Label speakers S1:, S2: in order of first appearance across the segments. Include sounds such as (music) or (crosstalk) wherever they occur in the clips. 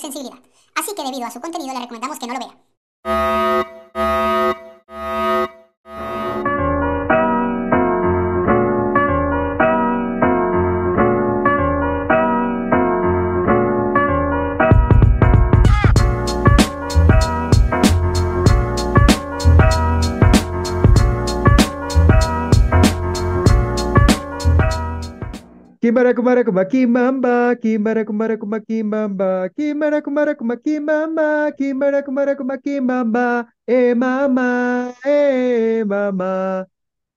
S1: sensibilidad. Así que debido a su contenido le recomendamos que no lo vea.
S2: Kimara kumara kuma kimamba, kimara kumara kuma kimamba, kimara kumara kuma kimamba, kimara kumara kuma kimamba, eh mamá, eh mamá,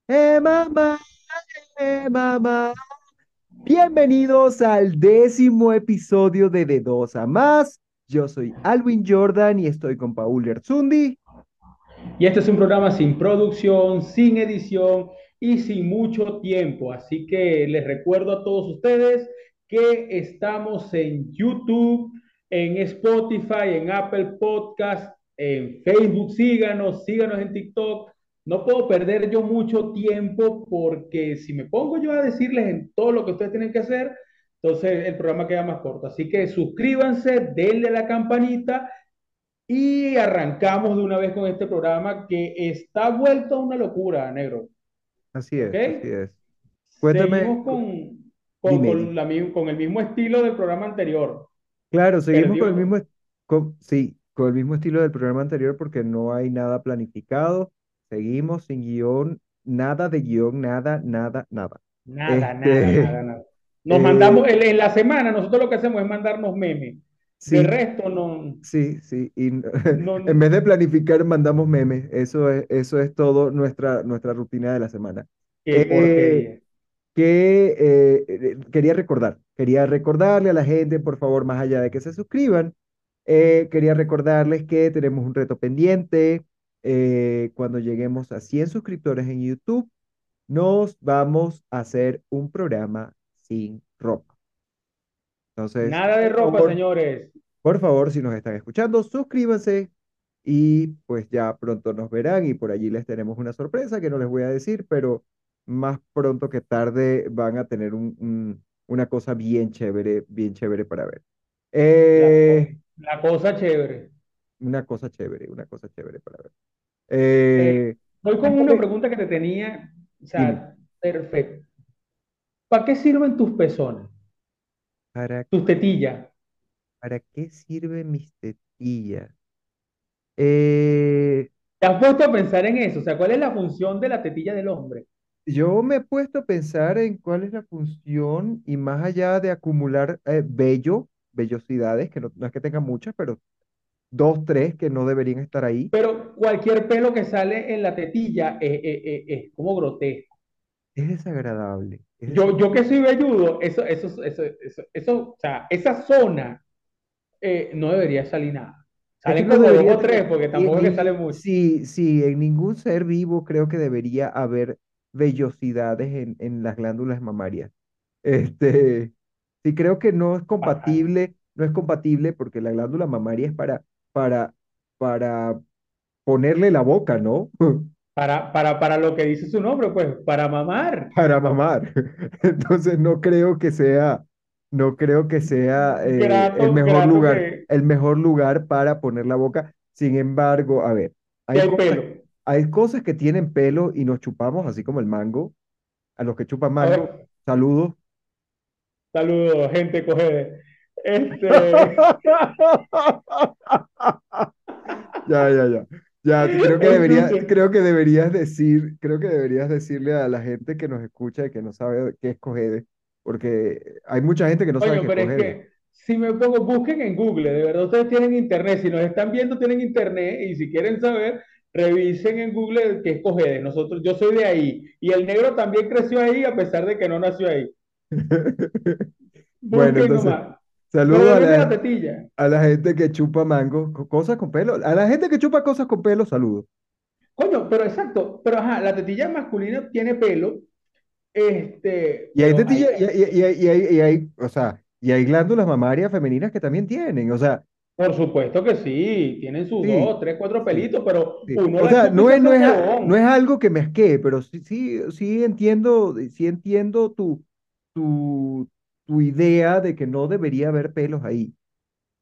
S2: eh mamá, eh. Bienvenidos al décimo episodio de De Dos a Más. Yo soy Alwin Jordan y estoy con Paul Erzundi.
S3: Y este es un programa sin producción, sin edición y sin mucho tiempo. Así que les recuerdo a todos ustedes que estamos en YouTube, en Spotify, en Apple Podcast, en Facebook. Síganos, síganos en TikTok. No puedo perder yo mucho tiempo porque si me pongo yo a decirles en todo lo que ustedes tienen que hacer, entonces el programa queda más corto. Así que suscríbanse, denle la campanita y arrancamos de una vez con este programa que está vuelto a una locura, negro.
S2: Así es, así es. Cuéntame.
S3: Seguimos con, con, con la con el mismo estilo del programa anterior.
S2: Claro, seguimos con el mismo, con- sí, con el mismo estilo del programa anterior porque no hay nada planificado. Seguimos sin guion, nada de guion, nada, nada, nada.
S3: Nada,
S2: Este,
S3: nada, nada, nada. Nos
S2: eh,
S3: mandamos, en la semana, nosotros lo que hacemos es mandarnos memes. De
S2: Sí,
S3: resto, no,
S2: sí, sí. Y (laughs)
S3: no,
S2: en vez de planificar, mandamos memes. Eso es, eso es todo nuestra, nuestra rutina de la semana.
S3: qué
S2: Eh, que eh, eh, quería recordar, quería recordarle a la gente, por favor, más allá de que se suscriban, eh, quería recordarles que tenemos un reto pendiente. cuando lleguemos a 100 suscriptores en YouTube, nos vamos a hacer un programa sin ropa. Entonces,
S3: Nada de ropa, señores.
S2: por favor, si nos están escuchando, suscríbanse y pues ya pronto nos verán y por allí les tenemos una sorpresa que no les voy a decir, pero más pronto que tarde van a tener un- un- una cosa bien chévere, bien chévere para ver. Eh,
S3: la cosa chévere.
S2: una cosa chévere, una cosa chévere para ver.
S3: Eh,
S2: Eh,
S3: voy con una pregunta que te tenía, o sea, perfecto. ¿Para qué sirven tus pezones,
S2: ¿para,
S3: tus tetillas?
S2: para qué sirven mis tetillas? Eh,
S3: ¿Te has puesto a pensar en eso? O sea, ¿cuál es la función de la tetilla del hombre?
S2: Yo me he puesto a pensar en cuál es la función y más allá de acumular eh, vello, vellosidades, que no, no es que tenga muchas, pero dos, tres que no deberían estar ahí.
S3: Pero cualquier pelo que sale en la tetilla es, es- es- es como grotesco.
S2: Es desagradable, es
S3: Yo, yo que soy velludo, eso, eso, eso, eso, eso, o sea, esa zona eh, no debería salir nada. Salen como dos o tres, porque tampoco es que sale mucho.
S2: sí, sí, en ningún ser vivo creo que debería haber vellosidades en, en las glándulas mamarias. Este, sí, creo que no es compatible, no es compatible porque la glándula mamaria es para, para, para ponerle la boca, ¿no? (laughs)
S3: Para, para, para lo que dice su nombre, pues, para mamar.
S2: Para mamar. (laughs) Entonces no creo que sea, no creo que sea eh, el mejor lugar,
S3: que,
S2: el mejor lugar para poner la boca. Sin embargo, a ver, hay
S3: hay
S2: cosas,
S3: pelo.
S2: hay cosas que tienen pelo y nos chupamos, así como el mango. A los que chupan mango, saludos.
S3: saludos, gente coge. (laughs) Este,
S2: Ya, ya, ya. Ya, creo que debería, creo que deberías decir, creo que deberías decirle a la gente que nos escucha y que no sabe qué es cojede, porque hay mucha gente que no sabe qué es
S3: pero es
S2: cojede.
S3: que si me pongo, busquen en Google, de verdad ustedes tienen internet, si nos están viendo tienen internet y si quieren saber, revisen en Google qué es Cogede. Nosotros, yo soy de ahí y el negro también creció ahí a pesar de que no nació ahí. (laughs)
S2: Bueno, entonces,
S3: nomás.
S2: Saludos a
S3: la
S2: la,
S3: tetilla.
S2: a la gente que chupa mango, co- cosas con pelo. A la gente que chupa cosas con pelo, saludos.
S3: Coño, pero exacto, pero ajá, la tetilla masculina tiene pelo, este,
S2: Y hay tetilla, y, hay- y y hay, o sea, y hay glándulas mamarias femeninas que también tienen, o sea,
S3: por supuesto que sí, tienen sus
S2: sí,
S3: dos, tres, cuatro pelitos, pero
S2: Sí.
S3: uno
S2: O sea, no es, no es, no es algo que me asquee, pero sí, sí, sí entiendo, sí entiendo tu, tu, tu idea de que no debería haber pelos ahí.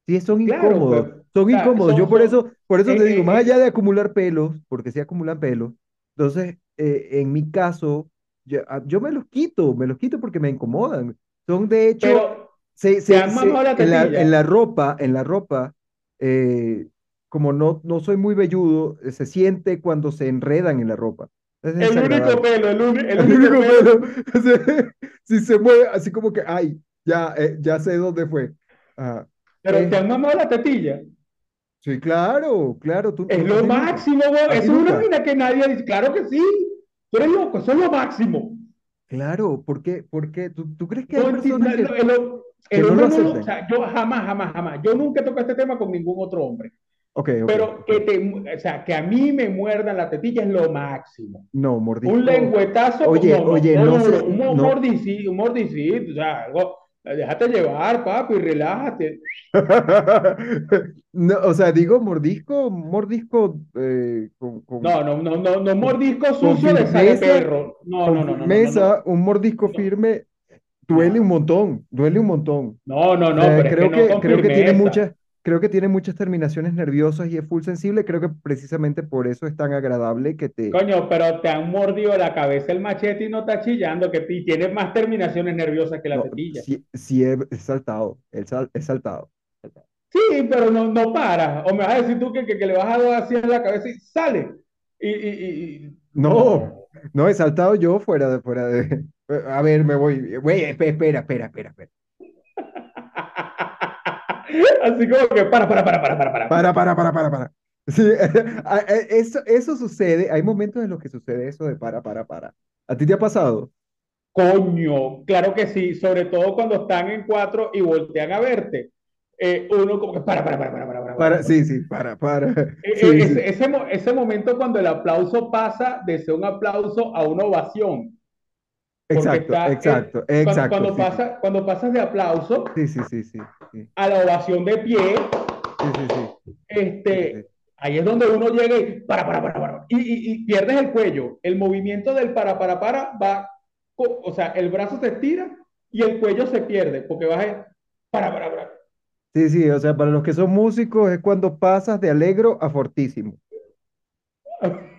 S2: Sí, son
S3: Claro,
S2: incómodos,
S3: pero,
S2: son incómodos. Yo por
S3: son,
S2: eso, por eso
S3: eh,
S2: te digo,
S3: eh,
S2: más allá
S3: eh,
S2: de acumular pelos, porque sí acumulan pelos, entonces, eh, en mi caso, yo, ah, yo me los quito, me los quito porque me incomodan. Son de hecho,
S3: pero
S2: se, se,
S3: mamado
S2: se,
S3: la
S2: en la, en
S3: tetilla.
S2: la ropa, en la ropa, eh, como no, no soy muy velludo, se siente cuando se enredan en la ropa. Es
S3: El único pelo, el, uni- el
S2: El
S3: único
S2: único
S3: pelo.
S2: pelo, (laughs) si se mueve así como que, ay, ya, eh, ya sé dónde fue. Ajá.
S3: Pero te
S2: Eh,
S3: han mamado la tetilla.
S2: sí, claro, claro, tú,
S3: Es
S2: tú-
S3: lo máximo,
S2: ti
S3: es una vaina que nadie dice. Claro que sí. Tú eres loco, eso es lo máximo.
S2: Claro, ¿por qué? ¿Por qué? ¿Tú, tú crees que hay
S3: No enti-
S2: personas
S3: no,
S2: que,
S3: el, hom-
S2: que
S3: el
S2: no lo
S3: lo, o sea, yo jamás, jamás, jamás, yo nunca he tocado este tema con ningún otro hombre,
S2: Ok, ok,
S3: pero que te, o sea, que a mí me muerdan la tetilla es lo máximo.
S2: No,
S3: Un
S2: mordisco.
S3: lengüetazo,
S2: Oye,
S3: no, no,
S2: oye,
S3: no
S2: no sé,
S3: un
S2: no.
S3: mordicito, un mordicito, o sea, algo, déjate llevar, papi, relájate. (laughs)
S2: No, o sea, digo mordisco, mordisco eh, con, con,
S3: No, no, no, no, no mordisco sucio de
S2: firmeza,
S3: perro. No, no, no, no, no, no, no,
S2: firmeza, un mordisco
S3: no,
S2: firme duele un
S3: no,
S2: montón, duele un montón.
S3: no, no, no,
S2: sea,
S3: pero es que
S2: creo
S3: no
S2: que, creo que tiene muchas, creo que tiene muchas terminaciones nerviosas y es full sensible. Creo que precisamente por eso es tan agradable que te,
S3: Coño, pero te han mordido la cabeza el machete y no está chillando, que y tienes más terminaciones nerviosas que la
S2: no,
S3: tetilla.
S2: sí, sí he, he saltado, he, sal- he saltado.
S3: Sí, pero no, no paras. O me vas a decir tú que, que, que le vas a dar así en la cabeza y sale. Y, y, y-
S2: No,
S3: no.
S2: he saltado yo fuera de, fuera de. (laughs) A ver, me voy. Güey, espe- espera, espera, espera, espera.
S3: Así como que para, para, para, para, para, para.
S2: Para, para, para, para, para. Sí, eso, eso sucede. Hay momentos en los que sucede eso de para, para, para. ¿A ti te ha pasado?
S3: Coño, claro que sí, sobre todo cuando están en cuatro y voltean a verte. Eh, uno como que para, para, para, para, para, para, para,
S2: sí, sí, para, para.
S3: Eh, eh,
S2: Sí, sí.
S3: ese, ese, mo- ese momento cuando el aplauso pasa de ser un aplauso a una ovación.
S2: Exacto,
S3: está, eh,
S2: exacto,
S3: cuando,
S2: exacto.
S3: cuando,
S2: Sí,
S3: pasa, cuando pasas de aplauso
S2: sí, sí, sí, sí, sí,
S3: a la ovación de pie,
S2: sí,
S3: este, ahí es donde uno llega y para, para, para, para, y, y, y pierdes el cuello. El movimiento del para, para, para va, o sea, el brazo se estira y el cuello se pierde, porque vas a, para, para, para.
S2: Sí, sí, o sea, para los que son músicos es cuando pasas de alegro a fortísimo. (laughs)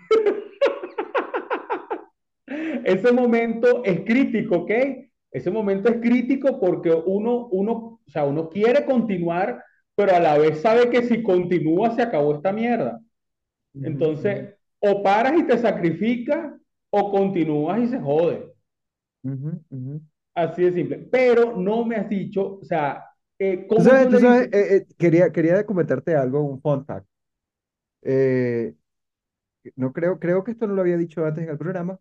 S3: Ese momento es crítico, ¿ok? Ese momento es crítico porque uno, uno, o sea, uno quiere continuar, pero a la vez sabe que si continúa se acabó esta mierda.
S2: Ujú, ujú.
S3: Entonces, o paras y te sacrificas, o continúas y se jode.
S2: Ujú, ujú.
S3: Así de simple. Pero no me has dicho, o sea, eh, ¿cómo
S2: sabes,
S3: tú
S2: sabes, eh, eh, quería, quería comentarte algo, un fun fact. Eh, no creo, creo que esto no lo había dicho antes en el programa.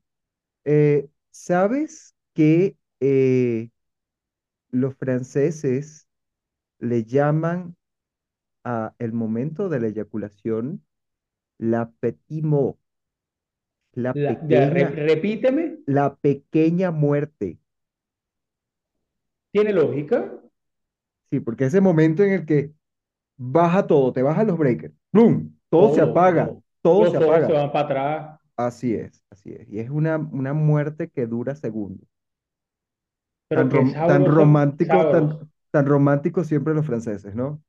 S2: Eh, ¿sabes que eh, los franceses le llaman a el momento de la eyaculación la petit mort, la
S3: La- ya,
S2: pequeña,
S3: repíteme,
S2: la pequeña muerte?
S3: ¿tiene lógica?
S2: Sí, porque ese momento en el que baja todo, te bajan los breakers, ¡plum! Todo se
S3: Todo,
S2: apaga,
S3: todo.
S2: se
S3: ojos se
S2: apaga.
S3: van para atrás.
S2: Así es, así es. Y es una, una muerte que dura segundos. Tan,
S3: Pero qué
S2: rom- tan
S3: sabroso,
S2: romántico, tan, tan romántico siempre los franceses, ¿no?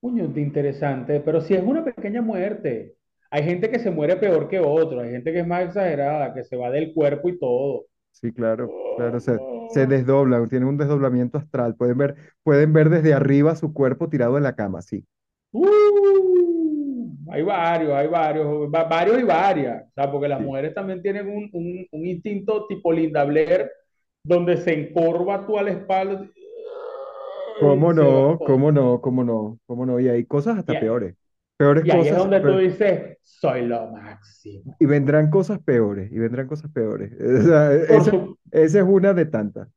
S3: Coño, de interesante. Pero si es una pequeña muerte. Hay gente que se muere peor que otro. Hay gente que es más exagerada, que se va del cuerpo y todo.
S2: Sí, claro, claro, se, se desdoblan, tienen un desdoblamiento astral. Pueden ver, pueden ver desde arriba su cuerpo tirado en la cama, sí.
S3: Uh, hay varios, hay varios, va- varios y varias. O sea, porque las
S2: Sí.
S3: mujeres también tienen un, un- un instinto tipo Linda Blair, donde se encorva tú a la espalda
S2: ¿Cómo
S3: y
S2: no? ¿Cómo no? ¿Cómo no? ¿Cómo no? Y hay cosas
S3: Y,
S2: hasta
S3: a-
S2: peores. Peores
S3: y ahí es donde tú
S2: pero-
S3: dices, soy lo máximo.
S2: y vendrán cosas peores, y vendrán cosas peores. (laughs) O sea,
S3: Por
S2: esa,
S3: su-
S2: esa es una de tantas.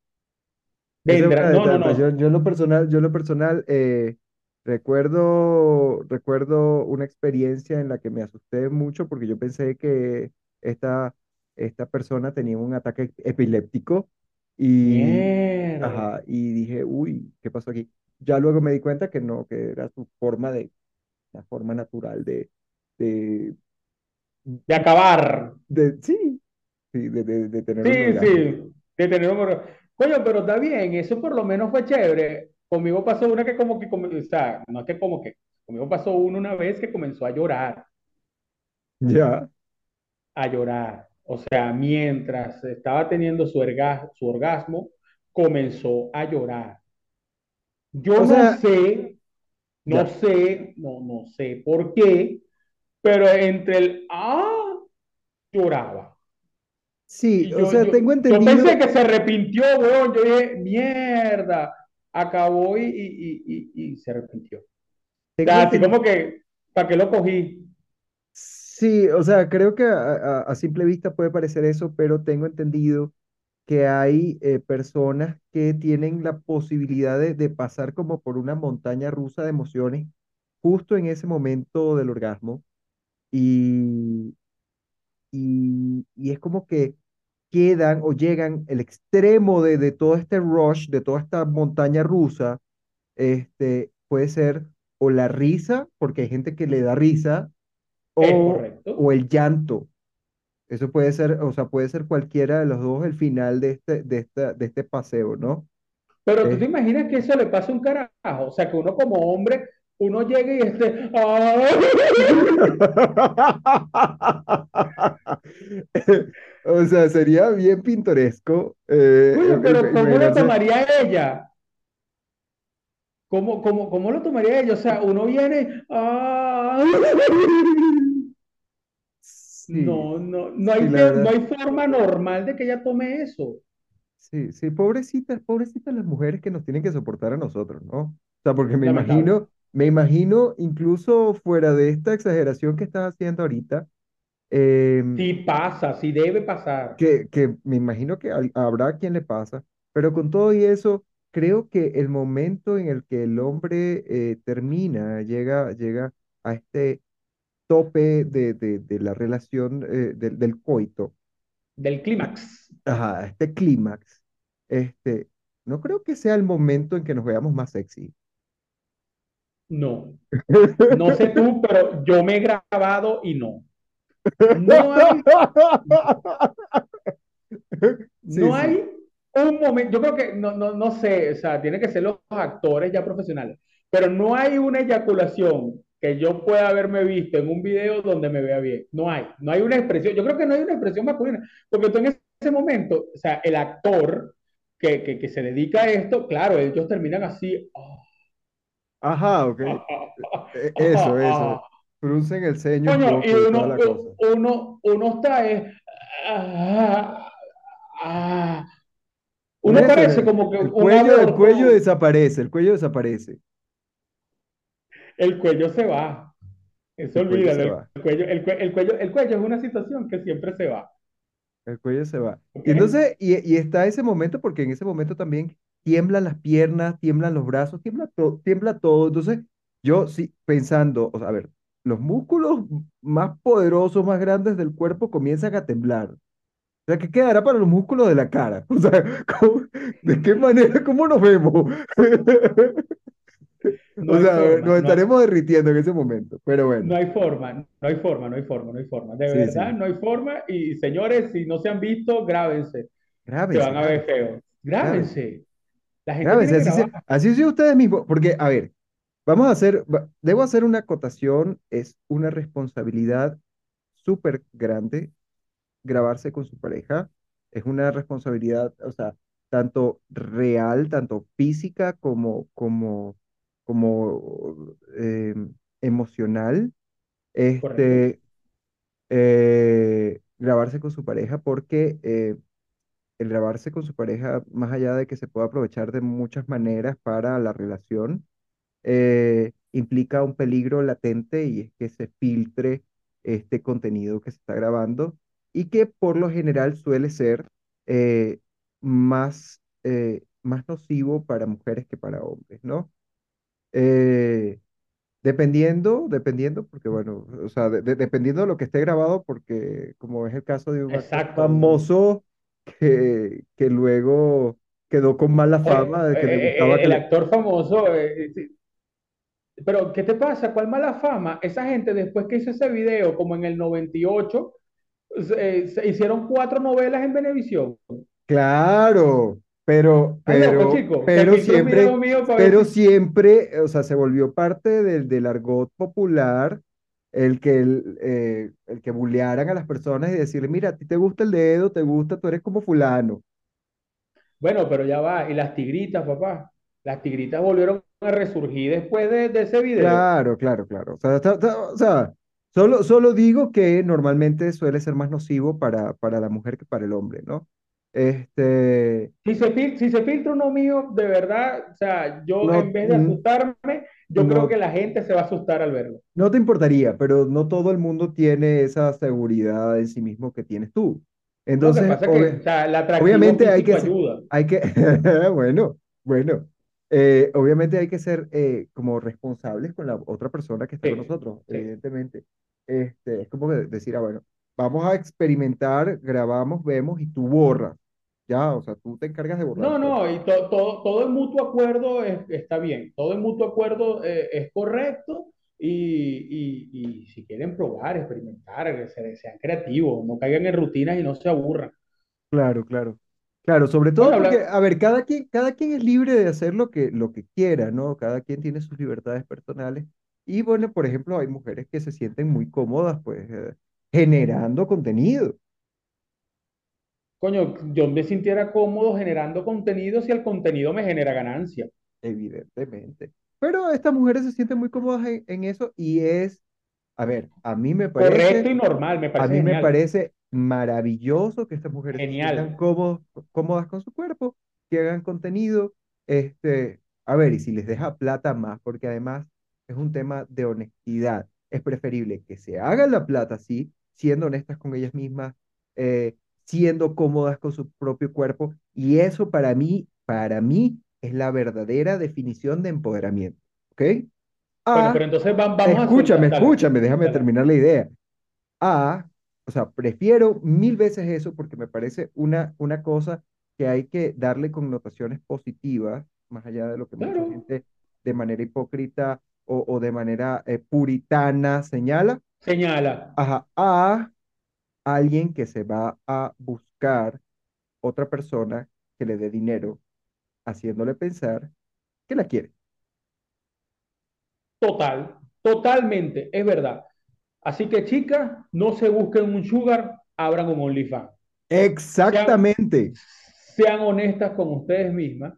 S2: Esa es
S3: no, no,
S2: tantas. Yo,
S3: no.
S2: yo en lo personal, yo lo personal eh, recuerdo, recuerdo una experiencia en la que me asusté mucho porque yo pensé que esta, esta persona tenía un ataque epiléptico y,
S3: Mierda.
S2: ajá, y dije, uy, ¿qué pasó aquí? Ya luego me di cuenta que no, que era su forma de, la forma natural de, de,
S3: De acabar.
S2: de sí, sí, de, de, de tener un
S3: Sí,
S2: orgasmo.
S3: sí, de tener un orgasmo. Coño, pero está bien, eso por lo menos fue chévere. Conmigo pasó una que como que, come- o sea, no es que como que, conmigo pasó uno una vez que comenzó a llorar,
S2: Ya.
S3: a llorar. O sea, mientras estaba teniendo su, erga- su orgasmo, comenzó a llorar. Yo
S2: O
S3: no
S2: sea,
S3: sé, no
S2: ya.
S3: sé, no, no sé por qué, pero entre el ah, lloraba.
S2: Sí,
S3: Y
S2: o
S3: yo,
S2: sea,
S3: yo,
S2: tengo
S3: yo pensé
S2: entendido,
S3: que se arrepintió, weón. Yo dije, mierda, acabó y, y, y, y, se arrepintió. O sea, así
S2: entendido.
S3: como que, ¿para qué lo cogí?
S2: Sí, o sea, creo que a, simple vista puede parecer eso, pero tengo entendido que hay eh, personas que tienen la posibilidad de, de pasar como por una montaña rusa de emociones justo en ese momento del orgasmo y, y, y es como que quedan o llegan el extremo de, de todo este rush, de toda esta montaña rusa, este, puede ser o la risa, porque hay gente que le da risa, o, el llanto. Eso puede ser, o sea, puede ser cualquiera de los dos el final de este, de esta, de este paseo, ¿no?
S3: Pero tú te imaginas que eso le pasa a un carajo. O sea, que uno como hombre, uno llegue y esté, ¡ah! (laughs)
S2: O sea, sería bien pintoresco eh,
S3: pero ¿cómo lo tomaría ella? ¿Cómo, cómo, cómo lo tomaría ella? O sea, uno viene.
S2: Sí,
S3: No, no, no hay, no hay forma normal de que ella tome eso.
S2: Sí, sí, pobrecitas, pobrecitas las mujeres que nos tienen que soportar a nosotros, ¿no? O sea, porque me
S3: Lamentable.
S2: imagino, me imagino, incluso fuera de esta exageración que estás haciendo ahorita, em,
S3: Sí pasa, sí debe pasar.
S2: que, que me imagino que al- habrá quien le pasa, pero con todo y eso, creo que el momento en el que el hombre eh, termina, llega, llega a este tope de, de, de la relación eh, del, del coito,
S3: Del clímax.
S2: ajá, este clímax, este, no creo que sea el momento en que nos veamos más sexy.
S3: No. (laughs) No sé tú, pero yo me he grabado y no. No hay, (laughs)
S2: Sí,
S3: no
S2: sí,
S3: hay un momento, yo creo que, no, no, no sé, o sea, tiene que ser los actores ya profesionales, pero no hay una eyaculación que yo pueda haberme visto en un video donde me vea bien. No hay, no hay una expresión, yo creo que no hay una expresión masculina, porque tú en ese momento, o sea, el actor que, que, que se dedica a esto, claro, ellos terminan así, ah,
S2: ajá, ok,
S3: ah, ah,
S2: e- eso, eso, fruncen el ceño
S3: Coño, y uno, uno, uno está, eh, ah, ah, uno parece
S2: el,
S3: como que
S2: el cuello, el cuello desaparece, el cuello desaparece,
S3: el cuello se va, eso
S2: el cuello
S3: olvídalo,
S2: se
S3: el cuello, el, cue- el cuello, el cuello es una situación que siempre se va,
S2: el cuello se va. Y entonces, y, y está ese momento, porque en ese momento también tiemblan las piernas, tiemblan los brazos, tiembla, to- tiembla todo. Entonces, yo sí, pensando, o sea, a ver, los músculos más poderosos, más grandes del cuerpo comienzan a temblar. O sea, ¿qué quedará para los músculos de la cara? (laughs) O sea, ¿cómo- ¿de qué manera, cómo nos vemos? (laughs)
S3: No
S2: O
S3: hay
S2: sea,
S3: forma,
S2: nos
S3: no
S2: estaremos derritiendo en ese momento, pero bueno,
S3: no hay forma, no hay forma, no hay forma, no hay forma, de
S2: sí,
S3: verdad,
S2: sí.
S3: no hay forma, y señores, si no se han visto, grábense, se
S2: Grábense,
S3: van a ver feo,
S2: grábense,
S3: grábense, la gente
S2: grábense,
S3: tiene que
S2: así sea ustedes mismos, porque, a ver, vamos a hacer, debo hacer una acotación, es una responsabilidad súper grande grabarse con su pareja, es una responsabilidad, o sea, tanto real, tanto física como, como, como eh, emocional, este, eh, grabarse con su pareja porque eh, el grabarse con su pareja, más allá de que se pueda aprovechar de muchas maneras para la relación, eh, implica un peligro latente y es que se filtre este contenido que se está grabando y que por lo general suele ser más, más nocivo para mujeres que para hombres, ¿no? Eh, dependiendo, dependiendo, porque bueno, o sea, de- de- dependiendo de lo que esté grabado, porque como es el caso de un actor famoso que, que luego quedó con mala fama de
S3: eh,
S2: le
S3: eh,
S2: gustaba
S3: eh,
S2: que
S3: el
S2: le...
S3: actor famoso, eh, sí, pero ¿qué te pasa? ¿Cuál mala fama? Esa gente después que hizo ese video, como en el 98, se, eh, se hicieron cuatro novelas en Venevisión.
S2: Claro, Pero,
S3: Ay, loco,
S2: pero, pero siempre,
S3: mío
S2: pero
S3: si...
S2: siempre, o sea, se volvió parte del, del argot popular el que, el, eh, el que bullearan a las personas y decirle, mira, a ti te gusta el dedo, te gusta, tú eres como fulano.
S3: Bueno, pero ya va. Y las tigritas, papá. Las tigritas volvieron a resurgir después de, de ese video.
S2: Claro, claro, claro. O sea, o sea, solo, solo digo que normalmente suele ser más nocivo para, para la mujer que para el hombre, ¿no? Este,
S3: Si se, si se filtra uno mío, de verdad, o sea, yo
S2: no,
S3: en vez de
S2: mm,
S3: asustarme, yo creo que la gente se va a asustar al verlo.
S2: no te importaría, pero no todo el mundo tiene esa seguridad en sí mismo que tienes tú.
S3: Que
S2: Entonces,
S3: pasa que, o sea,
S2: obviamente hay que,
S3: ayuda.
S2: hay que, (laughs) bueno, bueno, eh, obviamente hay que ser eh, como responsables con la otra persona que está con nosotros,
S3: sí.
S2: evidentemente. Este, es como decir, ah, bueno, vamos a experimentar, grabamos, vemos y tú borras, ya, o sea, tú te encargas de borrar,
S3: No,
S2: pues.
S3: no, y to- todo, todo el mutuo acuerdo es- está bien, todo el mutuo acuerdo eh, es correcto y, y- y si quieren probar, experimentar, que se- sean creativos, no caigan en rutinas y no se aburran.
S2: Claro, claro. Claro, sobre
S3: Bueno,
S2: todo porque,
S3: habla-
S2: a ver, cada quien, cada quien es libre de hacer lo que, lo que quiera, ¿no? Cada quien tiene sus libertades personales. Y bueno, por ejemplo, hay mujeres que se sienten muy cómodas, pues, eh, generando contenido,
S3: coño, yo me sintiera cómodo generando contenido si el contenido me genera ganancia.
S2: evidentemente. Pero estas mujeres se sienten muy cómodas en, en eso y es, a ver, a mí me
S3: Correcto
S2: parece,
S3: y normal, me
S2: a
S3: parece
S2: mí me parece maravilloso que estas mujeres se sientan cómodos, cómodas con su cuerpo, que hagan contenido, este, a ver, y si les deja plata más, porque además es un tema de honestidad. Es preferible que se hagan la plata así, siendo honestas con ellas mismas, eh, siendo cómodas con su propio cuerpo, y eso para mí, para mí, es la verdadera definición de empoderamiento, ¿ok?
S3: Bueno, pero
S2: A,
S3: entonces va- vamos a
S2: escúchame,
S3: dale,
S2: escúchame, déjame
S3: dale.
S2: terminar la idea. A, o sea, prefiero mil veces eso porque me parece una, una cosa que hay que darle connotaciones positivas, más allá de lo que mucha
S3: Claro,
S2: gente de manera hipócrita o, o de manera eh, puritana señala.
S3: Señala.
S2: Ajá, a alguien que se va a buscar otra persona que le dé dinero, haciéndole pensar que la quiere.
S3: Total, totalmente, es verdad. Así que chicas, no se busquen un sugar, abran un OnlyFans. Sean,
S2: Exactamente.
S3: sean honestas con ustedes mismas.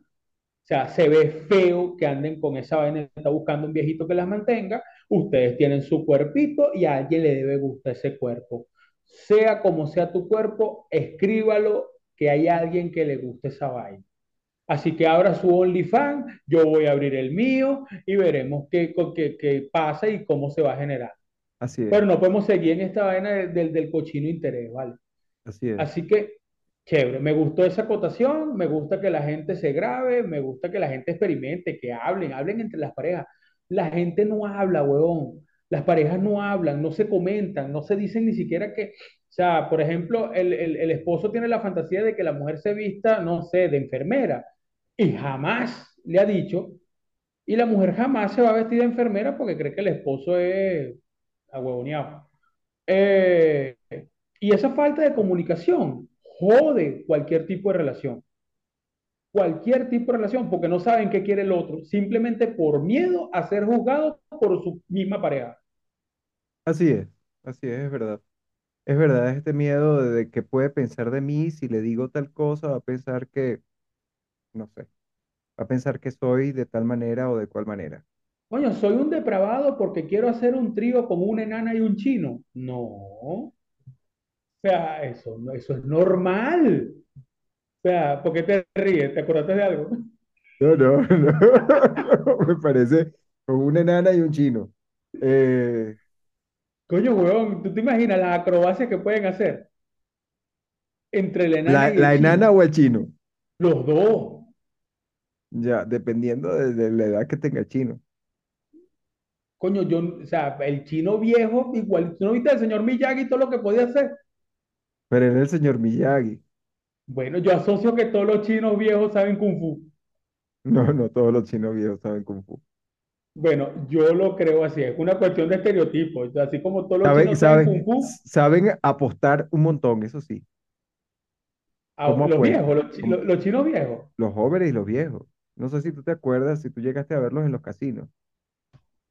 S3: Sea, se ve feo que anden con esa vaina, está buscando un viejito que las mantenga. Ustedes tienen su cuerpito y a alguien le debe gustar ese cuerpo. Sea como sea tu cuerpo, escríbalo que hay alguien que le guste esa vaina. Así que abra su OnlyFans, yo voy a abrir el mío y veremos qué, qué, qué pasa y cómo se va a generar.
S2: Así es,
S3: Pero no podemos seguir en esta vaina del, del, del cochino interés, ¿vale?
S2: así es.
S3: Así que, chévere, me gustó esa acotación, me gusta que la gente se grabe, me gusta que la gente experimente, que hablen, hablen entre las parejas. La gente no habla, huevón. Las parejas no hablan, no se comentan, no se dicen ni siquiera que, o sea, por ejemplo, el, el, el esposo tiene la fantasía de que la mujer se vista, no sé, de enfermera, y jamás le ha dicho, y la mujer jamás se va a vestir de enfermera porque cree que el esposo es ahuevoneado. Eh, y esa falta de comunicación jode cualquier tipo de relación. Cualquier tipo de relación, porque no saben qué quiere el otro, simplemente por miedo a ser juzgados por su misma pareja.
S2: Así es, así es, es verdad. Es verdad, es este miedo de, de que puede pensar de mí, si le digo tal cosa, va a pensar que, no sé, va a pensar que soy de tal manera o de cual manera.
S3: Coño, soy un depravado porque quiero hacer un trío con una enana y un chino. No. O sea, eso, no- eso es normal. O sea, ¿por qué te ríes? ¿Te acordaste de algo?
S2: No, no, no, (laughs) me parece como una enana y un chino. Eh,
S3: Coño, huevón, ¿tú te imaginas las acrobacias que pueden hacer entre la enana
S2: la,
S3: y el
S2: la enana
S3: chino?
S2: o el chino,
S3: Los dos.
S2: ya, dependiendo de, de la edad que tenga el chino.
S3: Coño, yo, o sea, el chino viejo, igual, ¿tú no viste al señor Miyagi todo lo que podía hacer?
S2: Pero era el señor Miyagi.
S3: Bueno, yo asocio que todos los chinos viejos saben Kung Fu.
S2: No, no todos los chinos viejos saben Kung Fu.
S3: Bueno, yo lo creo así, es una cuestión de estereotipos. Así como todos los
S2: Saben,
S3: chinos saben
S2: saben,
S3: Kung Fu,
S2: saben apostar un montón, eso sí.
S3: Ah,
S2: ¿Cómo
S3: los viejos, los, chi-
S2: ¿Cómo?
S3: los- los chinos viejos.
S2: Los jóvenes y los viejos. No sé si tú te acuerdas, si tú llegaste a verlos en los casinos.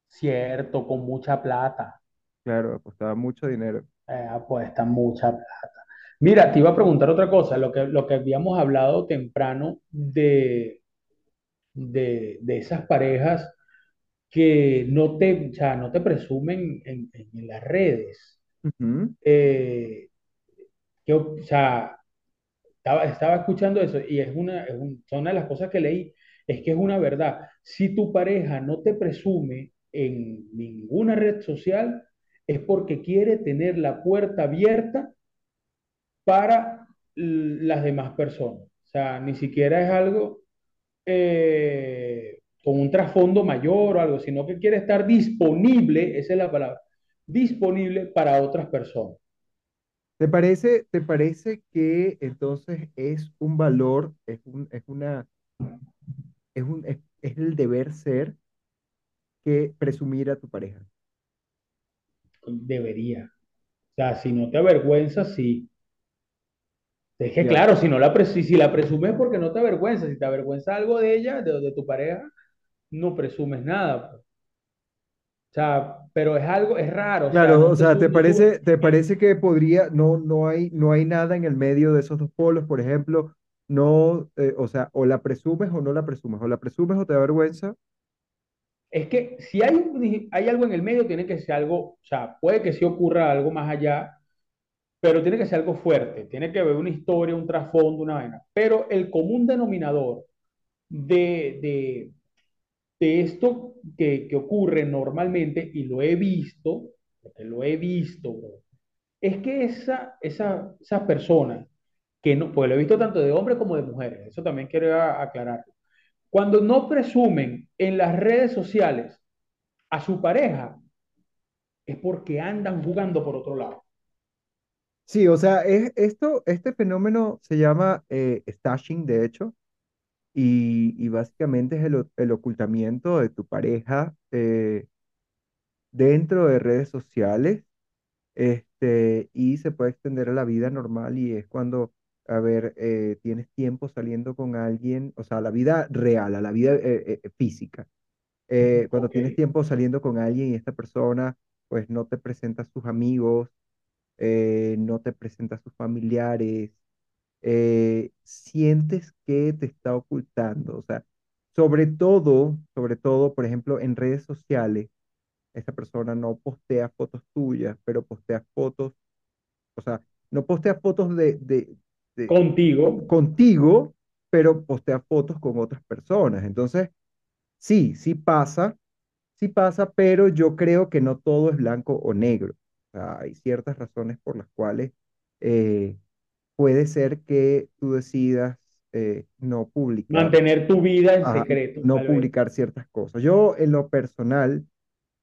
S3: Cierto, con mucha plata.
S2: Claro, apostaba mucho dinero.
S3: Eh, apuestan mucha plata. Mira, te iba a preguntar otra cosa, lo que, lo que habíamos hablado temprano de, de, de esas parejas que no te, o sea, no te presumen en, en- en las redes. Eh, que, o sea, estaba, estaba escuchando eso y es una, es un- una de las cosas que leí, es que es una verdad. Si tu pareja no te presume en ninguna red social, es porque quiere tener la puerta abierta para las demás personas. O sea, ni siquiera es algo eh, con un trasfondo mayor o algo, sino que quiere estar disponible, esa es la palabra, disponible para otras personas.
S2: ¿Te parece, te parece que entonces es un valor, es un, es una, es un, es, es el deber ser que presumir a tu pareja?
S3: Debería. O sea, si no te avergüenzas, sí. Es que claro, si no la si, si la presumes porque no te avergüenzas, si te avergüenza algo de ella, de, de tu pareja, no presumes nada. pues. O sea, pero es algo, es raro, o sea,
S2: Claro, o sea, ¿te parece, te parece que podría, no, no hay, no hay nada en el medio de esos dos polos, por ejemplo, no, eh, o sea, o la presumes o no la presumes, o la presumes o te da vergüenza?
S3: Es que si hay, hay algo en el medio, tiene que ser algo, o sea, puede que sí ocurra algo más allá, pero tiene que ser algo fuerte, tiene que haber una historia, un trasfondo, una vaina. Pero el común denominador de, de, de esto que, ocurre normalmente, y lo he visto, lo he visto, es que esa, esa, esas personas, que no, pues lo he visto tanto de hombres como de mujeres, eso también quiero a- aclarar. Cuando no presumen en las redes sociales a su pareja, es porque andan jugando por otro lado.
S2: Sí, o sea, es, esto, este fenómeno se llama eh, stashing, de hecho, y, y básicamente es el, el ocultamiento de tu pareja eh, dentro de redes sociales, este, y se puede extender a la vida normal y es cuando, a ver, eh, tienes tiempo saliendo con alguien, o sea, a la vida real, a la vida eh, eh, física. Eh, cuando
S3: Ok.
S2: tienes tiempo saliendo con alguien y esta persona, pues no te presenta a sus amigos, eh, no te presenta a sus familiares, eh, sientes que te está ocultando, o sea, sobre todo, sobre todo, por ejemplo, en redes sociales, esta persona no postea fotos tuyas, pero postea fotos, o sea, no postea fotos de, de, de- con-
S3: Contigo,
S2: contigo, pero postea fotos con otras personas. Entonces, sí, sí pasa, sí pasa, pero yo creo que no todo es blanco o negro. Sea, hay ciertas razones por las cuales eh, puede ser que tú decidas eh, no publicar,
S3: mantener tu vida en
S2: ajá,
S3: secreto,
S2: no
S3: vez.
S2: publicar ciertas cosas. Yo, en lo personal,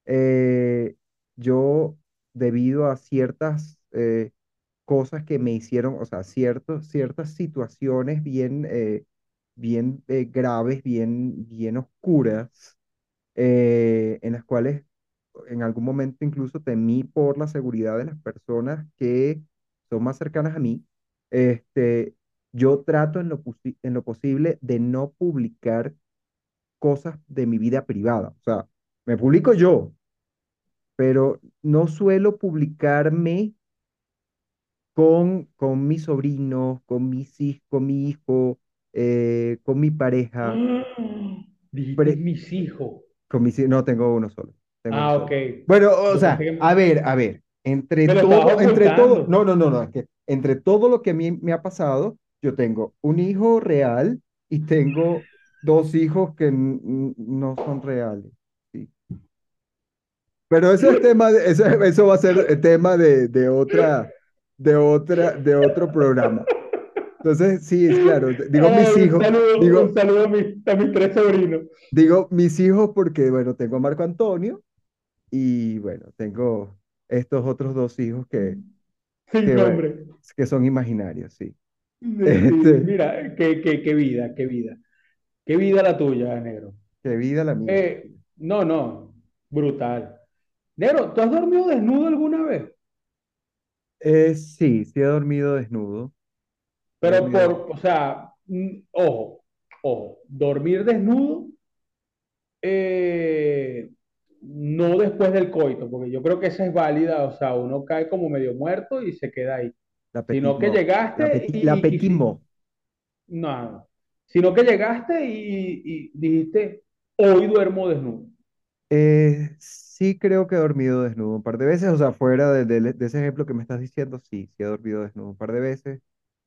S2: eh, yo, debido a ciertas eh, cosas que me hicieron, o sea, ciertos, ciertas situaciones bien, bien graves, bien, bien oscuras, en las cuales en algún momento incluso temí por la seguridad de las personas que son más cercanas a mí, este, yo trato en lo, en lo posible de no publicar cosas de mi vida privada. O sea, me publico yo, pero no suelo publicarme con, con mis sobrinos, con mis con mi hijo, eh, con mi pareja.
S3: Dijiste
S2: Pre-
S3: mis hijos.
S2: con mis no tengo uno solo.
S3: Ah, ok.
S2: Bueno, o
S3: Yo
S2: sea,
S3: que
S2: a ver, a ver, entre todo, entre todo, no, no, no, no, es que entre todo lo que a mí me ha pasado, yo tengo un hijo real y tengo dos hijos que no son reales. Sí. Pero eso es tema, de- eso, eso va a ser el tema de, de otra, de otra, de otro programa. Entonces, sí, es claro, digo mis
S3: Ay, un
S2: hijos,
S3: saludo,
S2: digo,
S3: un saludo a mis, a mis tres sobrinos.
S2: digo mis hijos porque, bueno, tengo a Marco Antonio y, bueno, tengo estos otros dos hijos que, (laughs)
S3: Sin
S2: que, bueno,
S3: nombre.
S2: que son imaginarios, sí.
S3: Sí, (laughs)
S2: Este,
S3: mira, qué, qué, qué vida, qué vida. Qué vida la tuya, negro.
S2: qué vida la mía.
S3: Eh, no, no, brutal. Negro, ¿tú has dormido desnudo alguna vez?
S2: Eh, sí, sí he dormido desnudo.
S3: Pero
S2: Dormido.
S3: por, o sea, ojo, ojo, dormir desnudo, eh, no después del coito, porque yo creo que esa es válida, o sea, uno cae como medio muerto y se queda ahí.
S2: La
S3: Sino que.
S2: La
S3: llegaste
S2: petit,
S3: y,
S2: la
S3: y no, no. sino que llegaste y, y dijiste, hoy duermo desnudo.
S2: Eh, sí creo que he dormido desnudo un par de veces, o sea, fuera de, de- de ese ejemplo que me estás diciendo, sí, sí he dormido desnudo un par de veces.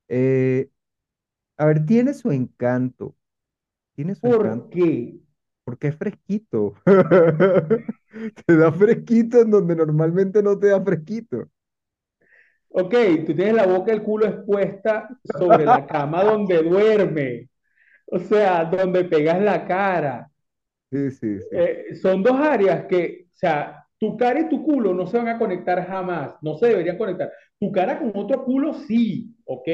S2: Eh, a ver, tiene su encanto, tiene su encanto,
S3: ¿Por qué?
S2: Porque es fresquito. (laughs) Te da fresquito en donde normalmente no te da fresquito.
S3: Ok, tú tienes la boca y el culo expuesta sobre la cama donde duerme, o sea, donde pegas la cara.
S2: Sí, sí, sí.
S3: Eh, son dos áreas que, o sea, tu cara y tu culo no se van a conectar jamás, no se deberían conectar. Tu cara con otro culo sí, ok,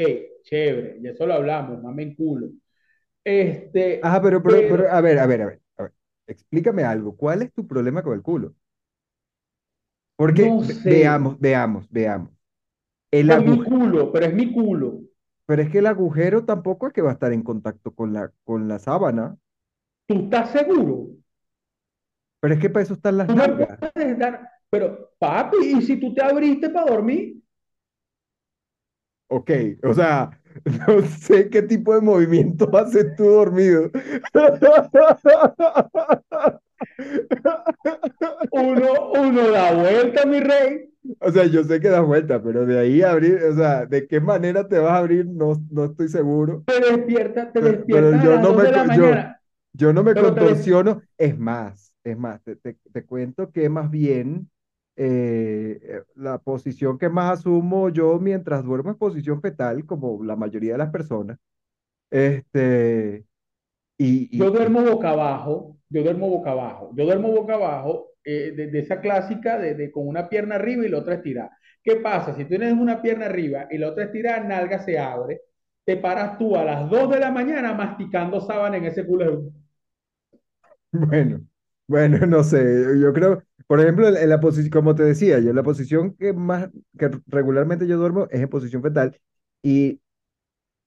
S3: chévere, y eso lo hablamos, mamen culo. Este,
S2: Ajá, pero, pero,
S3: pero
S2: pero, a ver, a ver, a ver. Explícame algo. ¿Cuál es tu problema con el culo? Porque
S3: no
S2: ve-
S3: sé,
S2: veamos, veamos, veamos. El
S3: con mi culo, pero es mi culo.
S2: pero es que el agujero tampoco es que va a estar en contacto con la, con la sábana.
S3: ¿Tú estás seguro?
S2: Pero es que para eso están las nalgas.
S3: dar, pero papi, ¿y si tú te abriste para dormir?
S2: Ok, o sea, (laughs) no sé qué tipo de movimiento (laughs) haces tú dormido.
S3: Uno, uno da vuelta, mi rey.
S2: O sea, yo sé que das vuelta, pero de ahí abrir, o sea, ¿de qué manera te vas a abrir? No, no estoy seguro.
S3: Te despiertas, te
S2: Pero, pero
S3: a
S2: yo
S3: las
S2: no
S3: 2
S2: me,
S3: de la
S2: yo, yo no me
S3: des-
S2: contorsiono. Es más, es más, te, te- te cuento que más bien eh, la posición que más asumo yo mientras duermo es posición fetal, como la mayoría de las personas. Este, y,
S3: Yo
S2: y,
S3: duermo boca abajo, yo duermo boca abajo, yo duermo boca abajo eh, de, de esa clásica de, de con una pierna arriba y la otra estirada. ¿Qué pasa? Si tú tienes una pierna arriba y la otra estirada, nalga se abre, te paras tú a las 2 de la mañana masticando sábana en ese culo. (laughs)
S2: Bueno, bueno, (laughs) no sé, yo creo, por ejemplo, en, en la posición, como te decía, yo la posición que más, que regularmente yo duermo es en posición fetal y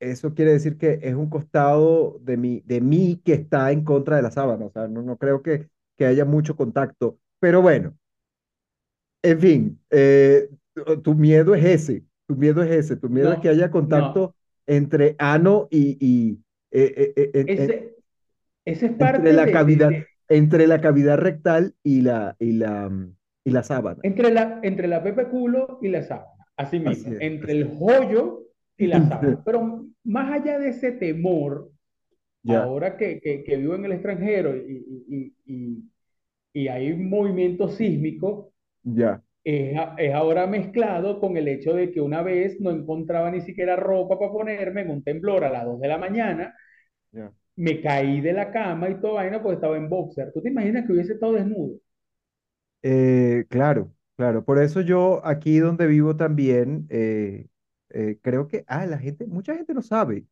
S2: eso quiere decir que es un costado de mí, de mí que está en contra de la sábana, o sea, no, no creo que, que haya mucho contacto, pero bueno, en fin, eh, tu, miedo es ese, tu miedo es ese, tu miedo es que
S3: No,
S2: haya
S3: no,
S2: contacto entre ano y, y eh, eh, eh, en- en-
S3: ese, ese es
S2: entre
S3: parte
S2: la
S3: de, de-
S2: cavidad,
S3: de-
S2: entre la cavidad rectal y la, y la, y la sábana.
S3: entre la, entre la pepe culo y la sábana, así
S2: Así
S3: mismo,
S2: es,
S3: entre
S2: así
S3: el joyo y la sábana. Pero más allá de ese temor,
S2: Ya,
S3: ahora que, que, que vivo en el extranjero y, y, y, hay movimiento sísmico,
S2: ya,
S3: es, a- es ahora mezclado con el hecho de que una vez no encontraba ni siquiera ropa para ponerme en un temblor a las 2 de la mañana,
S2: ya.
S3: Me caí de la cama y toda vaina porque estaba en boxer. ¿Tú te imaginas que hubiese estado desnudo?
S2: Eh, claro, claro. Por eso yo aquí donde vivo también, eh, eh, creo que, ah, la gente, mucha gente no sabe.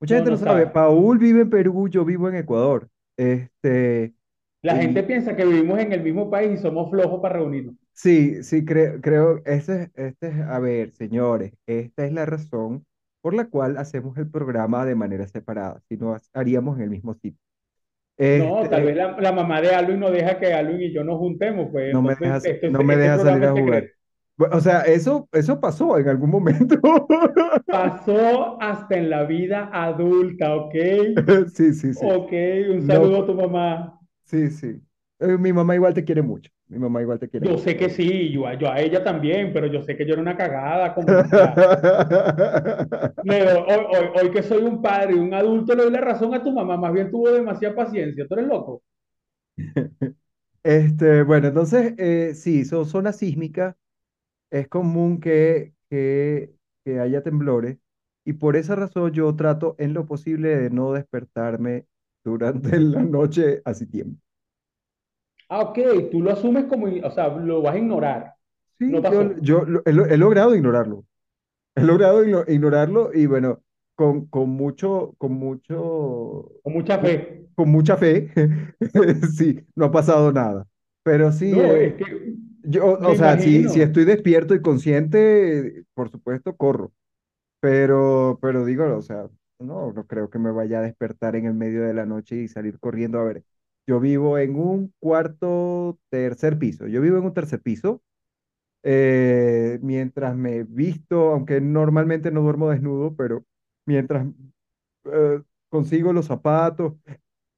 S2: Mucha
S3: No,
S2: gente no
S3: no
S2: sabe.
S3: sabe.
S2: Paul vive en Perú, yo vivo en Ecuador. Este,
S3: La gente
S2: y
S3: piensa que vivimos en el mismo país y somos flojos para reunirnos.
S2: sí, sí, creo, creo, ese, es- este es, a ver, señores, esta es la razón por la cual hacemos el programa de manera separada, si no ha- haríamos en el mismo sitio.
S3: No, tal
S2: Este,
S3: vez la, la mamá de Alvin no deja que Alvin y yo nos juntemos, pues
S2: no me dejas,
S3: este,
S2: no me
S3: este
S2: dejas salir a jugar.
S3: secreto.
S2: O sea, eso, eso pasó en algún momento.
S3: Pasó hasta en la vida adulta, ¿ok? (laughs)
S2: Sí, sí, sí.
S3: Ok, un
S2: No,
S3: saludo a
S2: fu-
S3: tu mamá.
S2: sí, sí. Eh, mi mamá igual te quiere mucho. Mi mamá igual te quiere
S3: Yo sé que sí, yo, a- yo a ella también, pero yo sé que yo era una cagada, como, o sea, le doy- hoy, hoy, hoy que soy un padre y un adulto le doy la razón a tu mamá, más bien tuvo demasiada paciencia, tú eres loco.
S2: Este, bueno, entonces, eh, sí, son zonas sísmicas. Es común que, que, que haya temblores y por esa razón yo trato en lo posible de no despertarme durante la noche así tiempo.
S3: Ah, ok, tú lo asumes como, o sea, lo vas a ignorar, no
S2: Sí, yo,
S3: pasó,
S2: yo lo- he, he logrado ignorarlo. He logrado igno- ignorarlo y bueno, con, con mucho, con mucho,
S3: con mucha
S2: con,
S3: fe.
S2: con mucha fe, (laughs) sí, no ha pasado nada. Pero sí,
S3: No,
S2: eh,
S3: es que
S2: yo, o sea, si, si estoy despierto y consciente, por supuesto, corro. Pero, pero digo, o sea, no, no creo que me vaya a despertar en el medio de la noche y salir corriendo. A ver, yo vivo en un cuarto, tercer piso. Yo vivo en un tercer piso. eh, mientras me visto, aunque normalmente no duermo desnudo, pero mientras eh, consigo los zapatos,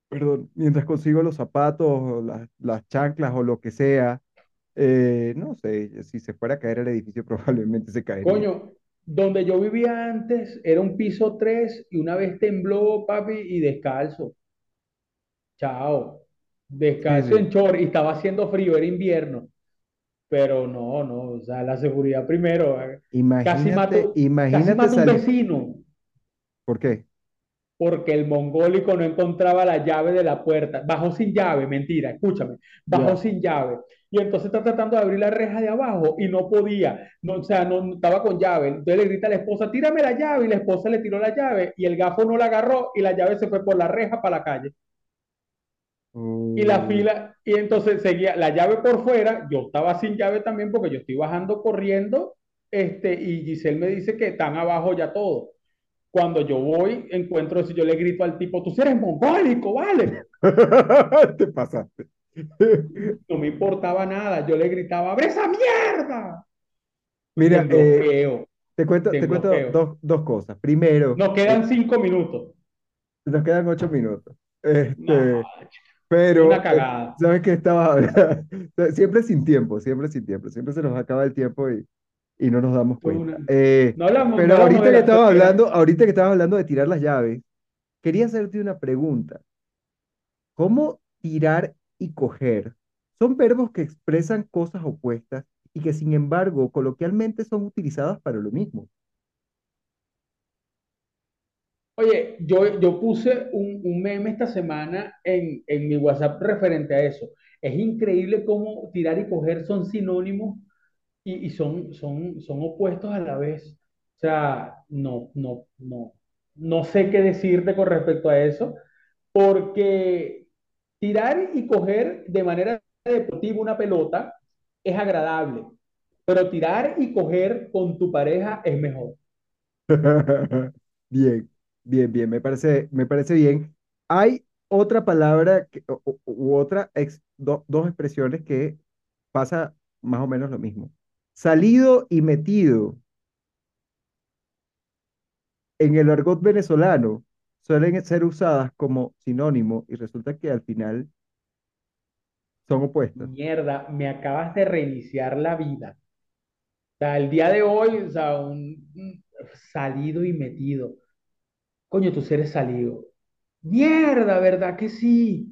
S2: perdón, mientras consigo los zapatos, las, las chanclas o lo que sea, eh, no sé, si se fuera a caer el edificio (laughs) probablemente se caería.
S3: Coño, donde yo vivía antes era un piso 3 y una vez tembló, papi, y descalzo. Chao. Descalzo
S2: sí.
S3: en short y estaba haciendo frío, era invierno. Pero no, no, o sea, la seguridad primero. Casi
S2: Imagínate,
S3: mato, casi
S2: imagínate
S3: mato un
S2: salir.
S3: vecino
S2: ¿Por qué?
S3: porque el mongólico no encontraba la llave de la puerta. Bajó sin llave, mentira, escúchame. Bajó sin llave. Y entonces está tratando de abrir la reja de abajo y no podía. No, o sea, no, no estaba con llave. Entonces le grita a la esposa, tírame la llave. Y la esposa le tiró la llave y el gafo no la agarró y la llave se fue por la reja para la calle. Y la
S2: Uh,
S3: fila, y entonces seguía la llave por fuera. Yo estaba sin llave también porque yo estoy bajando corriendo. Este, y Giselle me dice que están abajo ya todos. Cuando yo voy, encuentro eso, yo le grito al tipo, tú eres mongólico, ¿vale? (laughs)
S2: te pasaste. (laughs)
S3: No me importaba nada, yo le gritaba, ¡abre esa mierda!
S2: Mira, eh, te cuento, te cuento dos, dos cosas. Primero,
S3: Nos
S2: eh,
S3: quedan cinco minutos.
S2: nos quedan ocho minutos. Este, pero, eh,
S3: cagada.
S2: ¿sabes qué estaba (laughs) Siempre sin tiempo, siempre sin tiempo. Siempre se nos acaba el tiempo y, y no nos damos cuenta.
S3: Una-
S2: Eh,
S3: No hablamos, no
S2: pero
S3: hablamos
S2: ahorita que estabas hablando, ahorita que estabas hablando de tirar las llaves, quería hacerte una pregunta. ¿Cómo tirar y coger? Son verbos que expresan cosas opuestas y que sin embargo coloquialmente son utilizadas para lo mismo.
S3: Oye, yo, yo puse un, un meme esta semana en, en mi WhatsApp referente a eso. Es increíble cómo tirar y coger son sinónimos y, y son, son, son opuestos a la vez. O sea, no, no, no, no sé qué decirte con respecto a eso, porque tirar y coger de manera deportiva una pelota es agradable, pero tirar y coger con tu pareja es mejor. (laughs)
S2: Bien, bien, bien, me parece, me parece bien. Hay otra palabra que- u otra ex- do- dos expresiones que pasa más o menos lo mismo. Salido y metido en el argot venezolano suelen ser usadas como sinónimo y resulta que al final son opuestas.
S3: Mierda, me acabas de reiniciar la vida. O sea, el día de hoy, o sea, un salido y metido. Coño, tú eres salido. Mierda, ¿verdad que sí?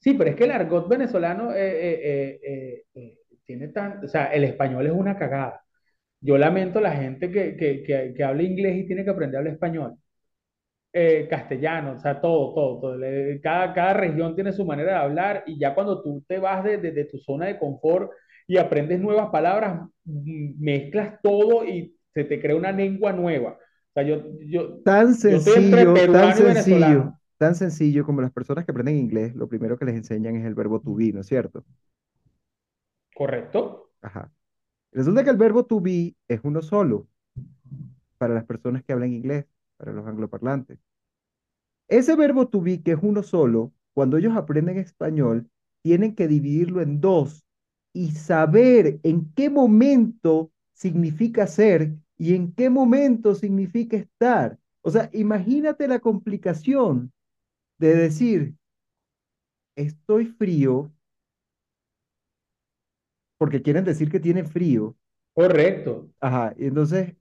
S3: Sí, pero es que el argot venezolano eh, eh, eh, tiene tan, o sea, el español es una cagada. Yo lamento la gente que, que, que, que habla inglés y tiene que aprender a hablar español. Castellano, o sea, todo, todo, todo. Cada, cada región tiene su manera de hablar y ya cuando tú te vas de, de- de tu zona de confort y aprendes nuevas palabras, mezclas todo y se te crea una lengua nueva. O sea, yo, yo,
S2: Tan
S3: yo
S2: sencillo, tan sencillo, tan sencillo como las personas que aprenden inglés, lo primero que les enseñan es el verbo to be, ¿no es cierto?
S3: ¿correcto?
S2: Ajá. Resulta que el verbo to be es uno solo para las personas que hablan inglés, para los angloparlantes. Ese verbo to be, que es uno solo, cuando ellos aprenden español, tienen que dividirlo en dos y saber en qué momento significa ser y en qué momento significa estar. O sea, imagínate la complicación de decir, estoy frío, porque quieren decir que tienen frío.
S3: Correcto.
S2: Ajá, y entonces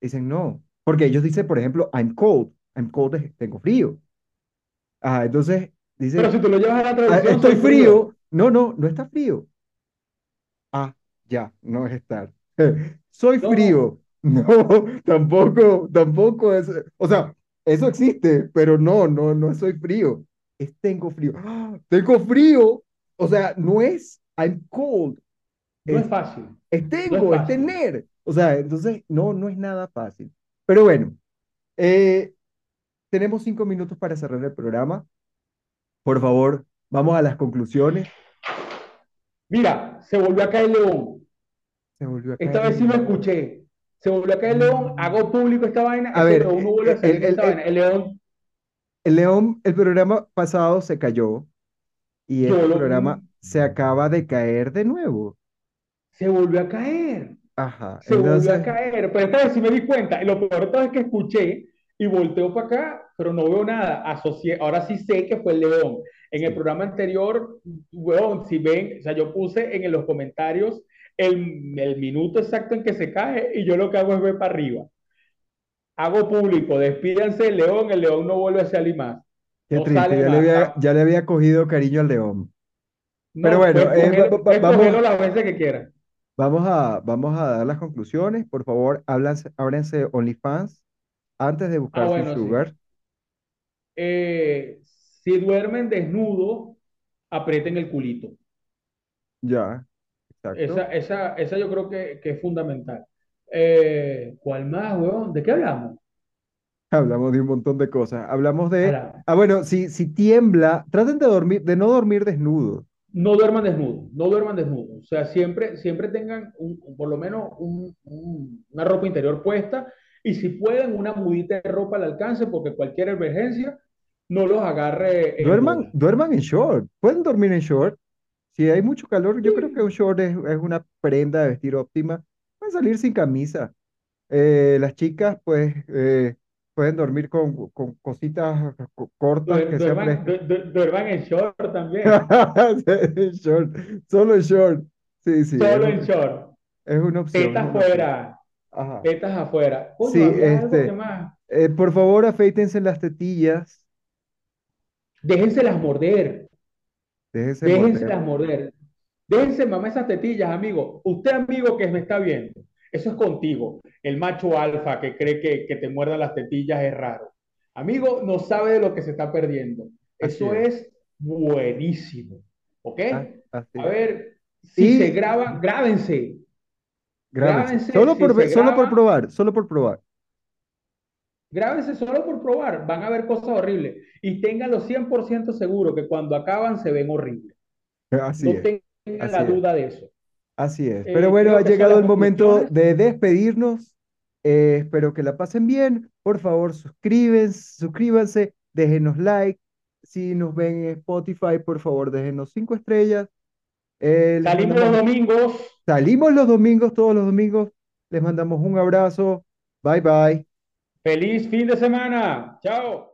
S2: dicen no, porque ellos dicen, por ejemplo, I'm cold, I'm cold, es- tengo frío. Ajá, entonces
S3: Pero
S2: dicen,
S3: si tú lo llevas a la
S2: "Ah,
S3: traducción,
S2: estoy
S3: soy frío.
S2: frío. No, no, no está frío. Ah, ya, no es estar. (laughs) Soy
S3: No,
S2: frío. (laughs) No, tampoco, tampoco es. O sea, eso existe, pero no, no, no soy frío. Es tengo frío. ¡Ah! Tengo frío. O sea, no es I'm cold,
S3: no es
S2: es,
S3: fácil,
S2: es
S3: no es
S2: tengo, es tener. O sea, entonces, no, no es nada fácil. Pero bueno, eh, tenemos cinco minutos para cerrar el programa. Por favor, vamos a las conclusiones.
S3: Mira, se volvió a caer León.
S2: Se volvió a
S3: Esta vez sí lo escuché. Se volvió a caer el león, hago público esta vaina,
S2: A ver,
S3: no vuelve a
S2: el,
S3: salir
S2: el,
S3: esta
S2: el-
S3: vaina. El león,
S2: el León, el programa pasado se cayó y
S3: yo
S2: este programa se acaba de caer de nuevo.
S3: se volvió a caer.
S2: Ajá,
S3: se volvió a
S2: entonces,
S3: caer. Pero esta vez sí me di cuenta. Y lo peor de todo es que escuché y volteo para acá, pero no veo nada. Asocié, ahora sí sé que fue el león. En el programa anterior, weón, si ven, o sea, yo puse en los comentarios el, el minuto exacto en que se cae y yo lo que hago es ver para arriba. Hago público, despídanse del león, el león no vuelve a salir más.
S2: qué
S3: No
S2: triste, ya le había,
S3: Ah,
S2: ya le había cogido cariño al León. Pero
S3: No,
S2: bueno,
S3: puedes
S2: eh,
S3: coger,
S2: vamos,
S3: las veces que quieras.
S2: vamos a, vamos a dar las conclusiones. Por favor, háblanse, ábranse OnlyFans antes de
S3: Ah,
S2: buscar su
S3: bueno, sí. Eh, si duermen desnudos, aprieten el culito.
S2: Ya,
S3: Esa, esa, esa yo creo que, que es fundamental. Eh, ¿cuál más, weón? ¿De qué hablamos?
S2: Hablamos de un montón de cosas. Hablamos de, ah, bueno, si, si tiembla, traten de dormir, de no dormir desnudos.
S3: No duerman desnudos, no duerman desnudos. O sea, siempre, siempre tengan un, por lo menos un- un- una ropa interior puesta y si pueden, una mudita de ropa al alcance porque cualquier emergencia no los agarre en
S2: Duerman, duerman en short. Pueden dormir en short. Si hay mucho calor, yo creo que un short es, es una prenda de vestir óptima. Pueden salir sin camisa. Eh, las chicas, pues, eh, pueden dormir con, con cositas co- cortas
S3: duer-
S2: que
S3: duerman,
S2: frescas.
S3: du- du- duerman en short también, (laughs)
S2: En short, solo en short. Sí, sí, es,
S3: solo en
S2: un-
S3: short,
S2: es una opción, es
S3: tetas
S2: una opción.
S3: fuera,
S2: Ajá.
S3: tetas afuera. Coño,
S2: Sí, este,
S3: más.
S2: eh, por favor, afeítense las tetillas.
S3: Déjenselas morder.
S2: Déjense morder.
S3: morder. Déjense mamá esas tetillas, amigo. Usted, amigo, que me está viendo, eso es contigo. El macho alfa que cree que, que te muerdan las tetillas es raro. Amigo, no sabe de lo que se está perdiendo.
S2: Así
S3: Eso
S2: es.
S3: es buenísimo. ¿Ok?
S2: Ah, así
S3: A ver, si se graban, grábense.
S2: grábense.
S3: Grábense
S2: Solo
S3: si
S2: por, solo por probar, solo por probar.
S3: Grábense solo por probar, van a ver cosas horribles. Y ténganlo 100% seguro que cuando acaban se ven horribles.
S2: Así
S3: No
S2: es,
S3: tengan
S2: así
S3: la
S2: es,
S3: duda de eso.
S2: así es. Pero
S3: Eh,
S2: bueno,
S3: creo
S2: ha llegado el momento de despedirnos. Eh, espero que la pasen bien. Por favor, suscríbanse, suscríbanse, déjenos like. Si nos ven en Spotify, por favor, déjenos cinco estrellas. Eh,
S3: Salimos los domingos.
S2: salimos los domingos, todos los domingos. Les mandamos un abrazo. Bye bye.
S3: Feliz fin de semana. Chao.